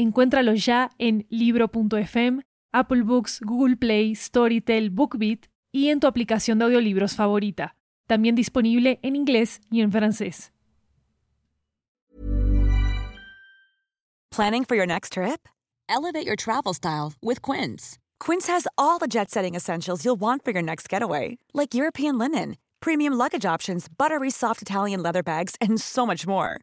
Encuéntralo ya en libro.fm, Apple Books, Google Play, Storytel, BookBeat y en tu aplicación de audiolibros favorita. También disponible en inglés y en francés. Planning for your next trip? Elevate your travel style with Quince. Quince has all the jet-setting essentials you'll want for your next getaway, like European linen, premium luggage options, buttery soft Italian leather bags, and so much more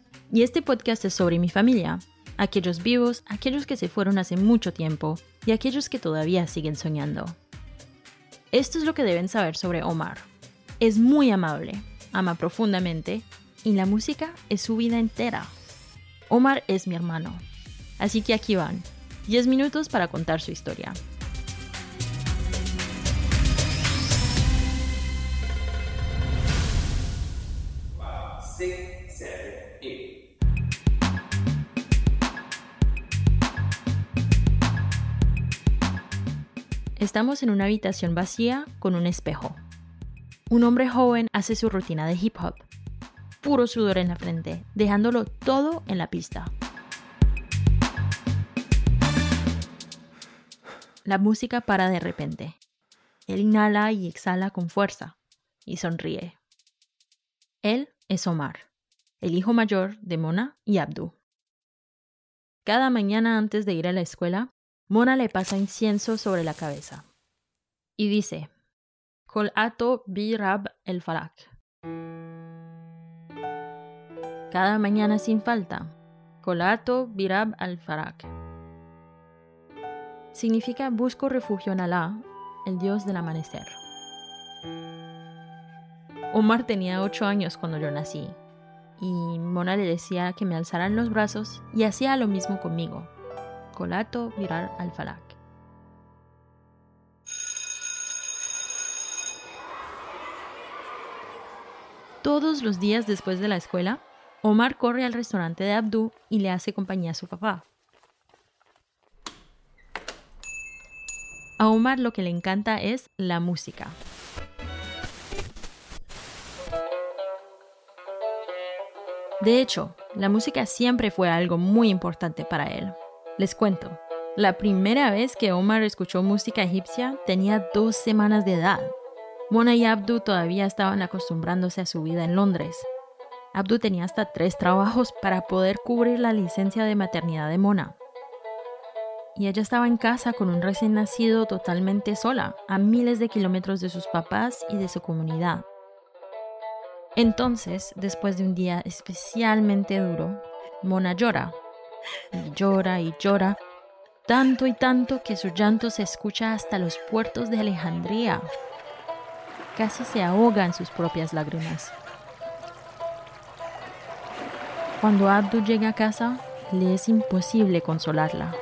Y este podcast es sobre mi familia, aquellos vivos, aquellos que se fueron hace mucho tiempo y aquellos que todavía siguen soñando. Esto es lo que deben saber sobre Omar. Es muy amable, ama profundamente y la música es su vida entera. Omar es mi hermano. Así que aquí van, 10 minutos para contar su historia. Estamos en una habitación vacía con un espejo. Un hombre joven hace su rutina de hip hop. Puro sudor en la frente, dejándolo todo en la pista. La música para de repente. Él inhala y exhala con fuerza y sonríe. Él es Omar, el hijo mayor de Mona y Abdu. Cada mañana antes de ir a la escuela, Mona le pasa incienso sobre la cabeza y dice, Kolato bi Rab el Falak. Cada mañana sin falta, Kolato Birab al Farak. Significa busco refugio en Alá, el dios del amanecer. Omar tenía ocho años cuando yo nací, y Mona le decía que me alzaran los brazos y hacía lo mismo conmigo. Colato virar al falak. Todos los días después de la escuela, Omar corre al restaurante de Abdú y le hace compañía a su papá. A Omar lo que le encanta es la música. De hecho, la música siempre fue algo muy importante para él. Les cuento, la primera vez que Omar escuchó música egipcia tenía dos semanas de edad. Mona y Abdu todavía estaban acostumbrándose a su vida en Londres. Abdu tenía hasta tres trabajos para poder cubrir la licencia de maternidad de Mona. Y ella estaba en casa con un recién nacido totalmente sola, a miles de kilómetros de sus papás y de su comunidad. Entonces, después de un día especialmente duro, Mona llora y llora y llora, tanto y tanto que su llanto se escucha hasta los puertos de Alejandría. Casi se ahoga en sus propias lágrimas. Cuando Abdu llega a casa, le es imposible consolarla,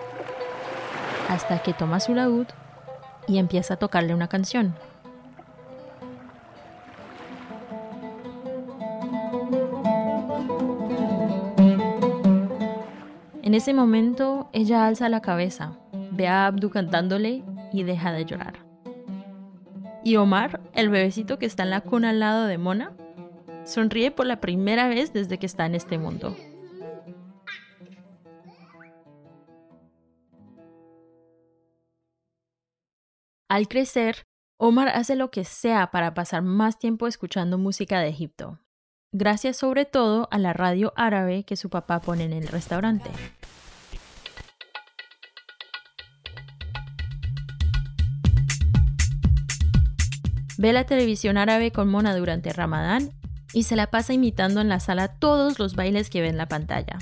hasta que toma su laúd y empieza a tocarle una canción. Ese momento, ella alza la cabeza, ve a Abdu cantándole y deja de llorar. Y Omar, el bebecito que está en la cuna al lado de Mona, sonríe por la primera vez desde que está en este mundo. Al crecer, Omar hace lo que sea para pasar más tiempo escuchando música de Egipto, gracias sobre todo a la radio árabe que su papá pone en el restaurante. Ve la televisión árabe con Mona durante Ramadán y se la pasa imitando en la sala todos los bailes que ve en la pantalla.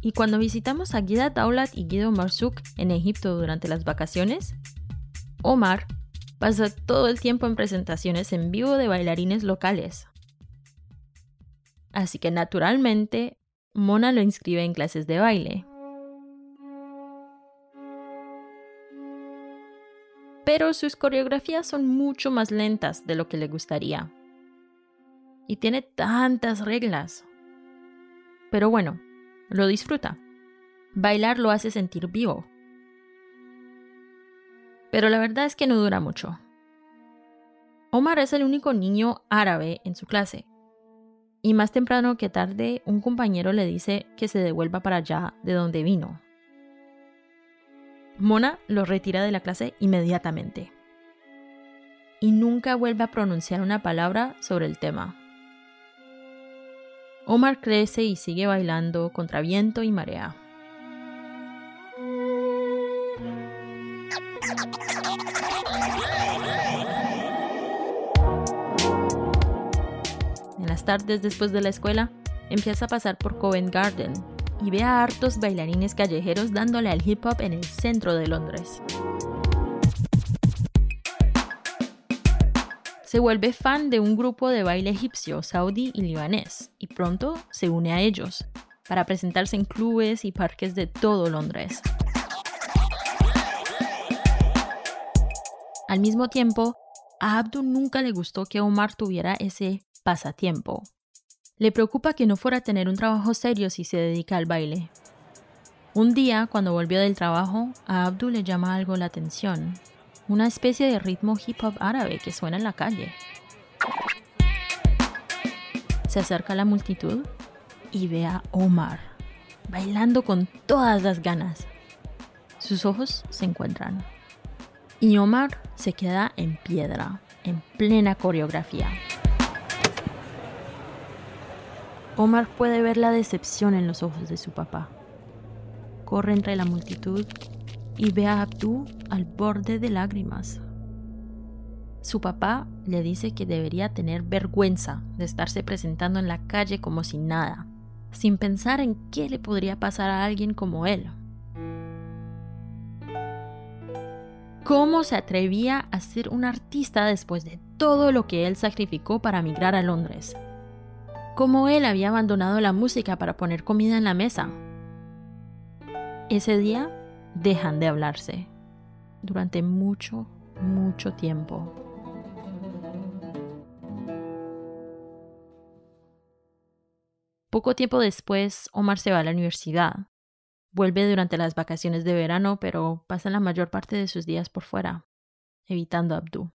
Y cuando visitamos a Guida Daulat y Guido Marzouk en Egipto durante las vacaciones, Omar pasa todo el tiempo en presentaciones en vivo de bailarines locales, Así que naturalmente, Mona lo inscribe en clases de baile. Pero sus coreografías son mucho más lentas de lo que le gustaría. Y tiene tantas reglas. Pero bueno, lo disfruta. Bailar lo hace sentir vivo. Pero la verdad es que no dura mucho. Omar es el único niño árabe en su clase. Y más temprano que tarde, un compañero le dice que se devuelva para allá de donde vino. Mona lo retira de la clase inmediatamente. Y nunca vuelve a pronunciar una palabra sobre el tema. Omar crece y sigue bailando contra viento y marea. Tardes después de la escuela, empieza a pasar por Covent Garden y ve a hartos bailarines callejeros dándole al hip hop en el centro de Londres. se vuelve fan de un grupo de baile egipcio, saudí y libanés, y pronto se une a ellos, para presentarse en clubes y parques de todo Londres. Al mismo tiempo, a Abdul nunca le gustó que Omar tuviera ese pasatiempo. Le preocupa que no fuera a tener un trabajo serio si se dedica al baile. Un día, cuando volvió del trabajo, a Abdul le llama algo la atención una especie de ritmo hip hop árabe que suena en la calle. Se acerca a la multitud y ve a Omar bailando con todas las ganas. Sus ojos se encuentran y Omar se queda en piedra, en plena coreografía. Omar puede ver la decepción en los ojos de su papá. Corre entre la multitud y ve a Abdú al borde de lágrimas. Su papá le dice que debería tener vergüenza de estarse presentando en la calle como si nada, sin pensar en qué le podría pasar a alguien como él. ¿Cómo se atrevía a ser un artista después de todo lo que él sacrificó para migrar a Londres? ¿Cómo él había abandonado la música para poner comida en la mesa? Ese día dejan de hablarse durante mucho, mucho tiempo. Poco tiempo después, Omar se va a la universidad. Vuelve durante las vacaciones de verano, pero pasa la mayor parte de sus días por fuera, evitando a Abdú.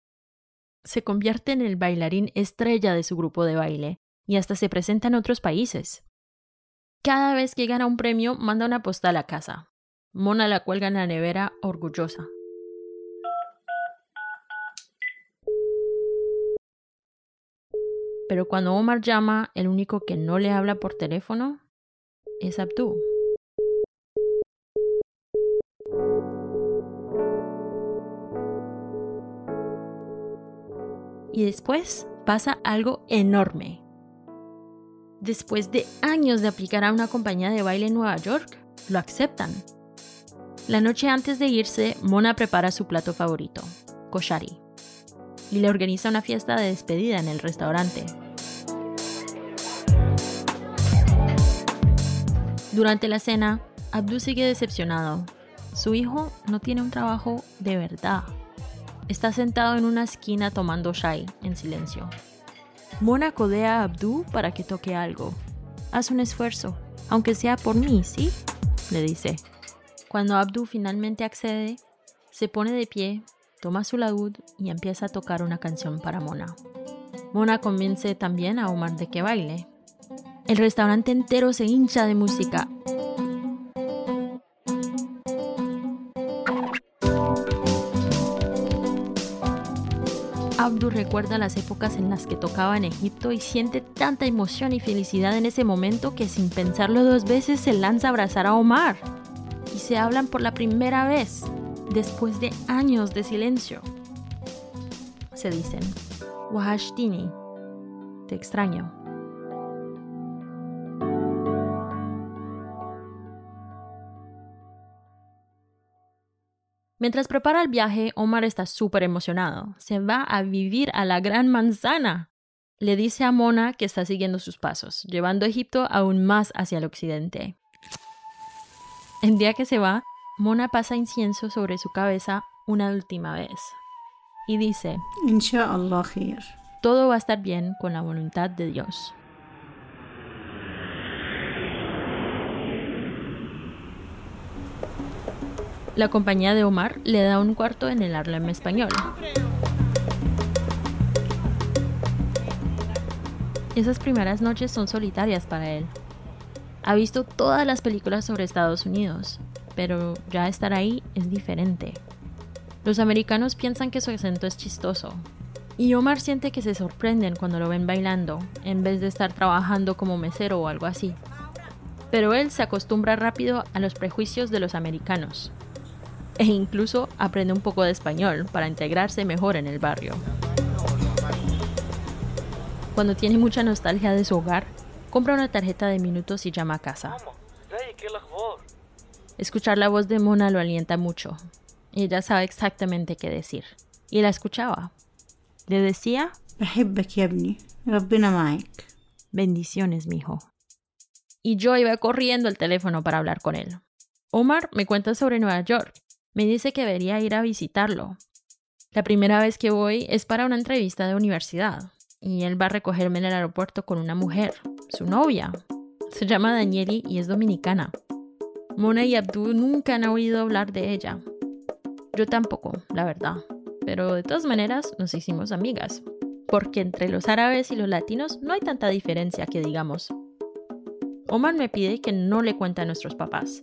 Se convierte en el bailarín estrella de su grupo de baile y hasta se presenta en otros países. Cada vez que gana un premio, manda una postal a casa, Mona la cuelga en la nevera orgullosa. Pero cuando Omar llama, el único que no le habla por teléfono es Abdú. Y después pasa algo enorme. Después de años de aplicar a una compañía de baile en Nueva York, lo aceptan la noche antes de irse, Mona prepara su plato favorito, koshari, y le organiza una fiesta de despedida en el restaurante. Durante la cena, Abdul sigue decepcionado. Su hijo no tiene un trabajo de verdad. Está sentado en una esquina tomando chai en silencio. Mona codea a Abdul para que toque algo. Haz un esfuerzo, aunque sea por mí, ¿sí? le dice. Cuando Abdu finalmente accede, se pone de pie, toma su laúd y empieza a tocar una canción para Mona. Mona convence también a Omar de que baile. El restaurante entero se hincha de música. Abdu recuerda las épocas en las que tocaba en Egipto y siente tanta emoción y felicidad en ese momento que sin pensarlo dos veces se lanza a abrazar a Omar se hablan por la primera vez después de años de silencio. Se dicen, Wahashtini. Te extraño. Mientras prepara el viaje, Omar está súper emocionado. Se va a vivir a la Gran Manzana. Le dice a Mona que está siguiendo sus pasos, llevando a Egipto aún más hacia el occidente. El día que se va, Mona pasa incienso sobre su cabeza una última vez y dice, todo va a estar bien con la voluntad de Dios. La compañía de Omar le da un cuarto en el Harlem español. Esas primeras noches son solitarias para él. Ha visto todas las películas sobre Estados Unidos, pero ya estar ahí es diferente. Los americanos piensan que su acento es chistoso, y Omar siente que se sorprenden cuando lo ven bailando, en vez de estar trabajando como mesero o algo así. Pero él se acostumbra rápido a los prejuicios de los americanos e incluso aprende un poco de español para integrarse mejor en el barrio. Cuando tiene mucha nostalgia de su hogar, compra una tarjeta de minutos y llama a casa. Escuchar la voz de Mona lo alienta mucho. Ella sabe exactamente qué decir. Y la escuchaba. Le decía: Bendiciones, mijo. Y yo iba corriendo al teléfono para hablar con él. Omar me cuenta sobre Nueva York me dice que debería ir a visitarlo. La primera vez que voy es para una entrevista de universidad y él va a recogerme en el aeropuerto con una mujer, su novia. Se llama Danieli y es dominicana. Mona y Abdul nunca han oído hablar de ella. Yo tampoco, la verdad. Pero de todas maneras nos hicimos amigas, porque entre los árabes y los latinos no hay tanta diferencia que digamos. Omar me pide que no le cuente a nuestros papás,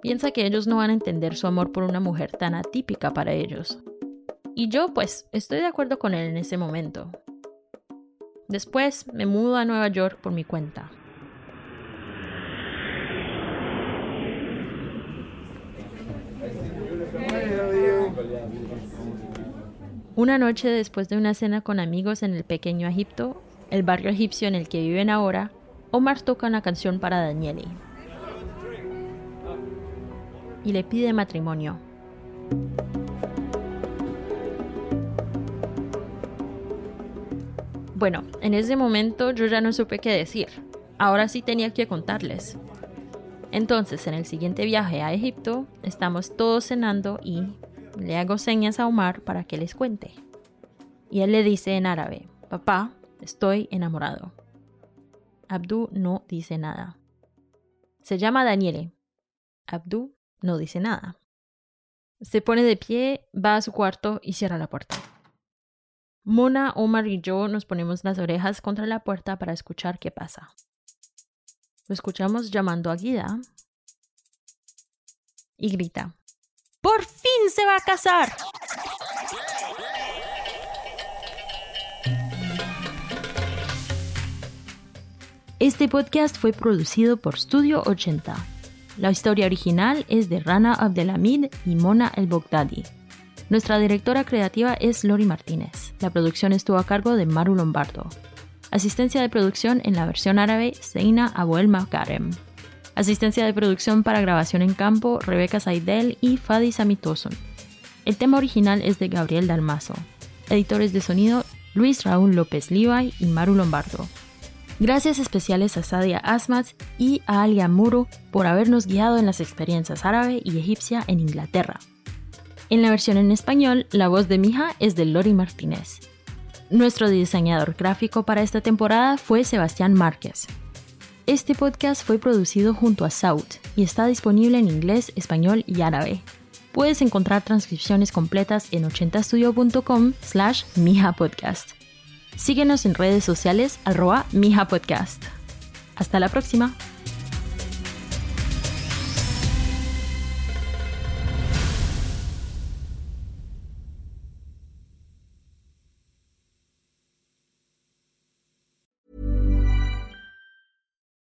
Piensa que ellos no van a entender su amor por una mujer tan atípica para ellos. Y yo pues estoy de acuerdo con él en ese momento. Después me mudo a Nueva York por mi cuenta. Una noche después de una cena con amigos en el pequeño Egipto, el barrio egipcio en el que viven ahora, Omar toca una canción para Daniele, y le pide matrimonio. Bueno, en ese momento yo ya no supe qué decir. Ahora sí tenía que contarles. Entonces, en el siguiente viaje a Egipto, estamos todos cenando y le hago señas a Omar para que les cuente. Y él le dice en árabe, papá, estoy enamorado. Abdu no dice nada. Se llama Daniele. Abdu no dice nada. Se pone de pie, va a su cuarto y cierra la puerta. Mona, Omar y yo nos ponemos las orejas contra la puerta para escuchar qué pasa. Lo escuchamos llamando a Guida y grita, ¡Por fin se va a casar! Este podcast fue producido por Studio 80. La historia original es de Rana Abdelhamid y Mona El Bogdadi. Nuestra directora creativa es Lori Martínez. La producción estuvo a cargo de Maru Lombardo. Asistencia de producción en la versión árabe, Seina Abuel Makarem. Asistencia de producción para grabación en campo, Rebeca Saidel y Fadi Samitoson. El tema original es de Gabriel Dalmazo. Editores de sonido, Luis Raúl López Levi y Maru Lombardo. Gracias especiales a Sadia Asmat y a Alia Muro por habernos guiado en las experiencias árabe y egipcia en Inglaterra. En la versión en español, la voz de Mija es de Lori Martínez. Nuestro diseñador gráfico para esta temporada fue Sebastián Márquez. Este podcast fue producido junto a Saut y está disponible en inglés, español y árabe. Puedes encontrar transcripciones completas en 80studio.com slash Mija Podcast. Síguenos en redes sociales arroba Mija Podcast. Hasta la próxima.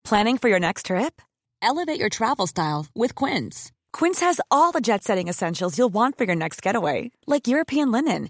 Planning for your next trip? Elevate your travel style with Quince. Quince has all the jet setting essentials you'll want for your next getaway, like European linen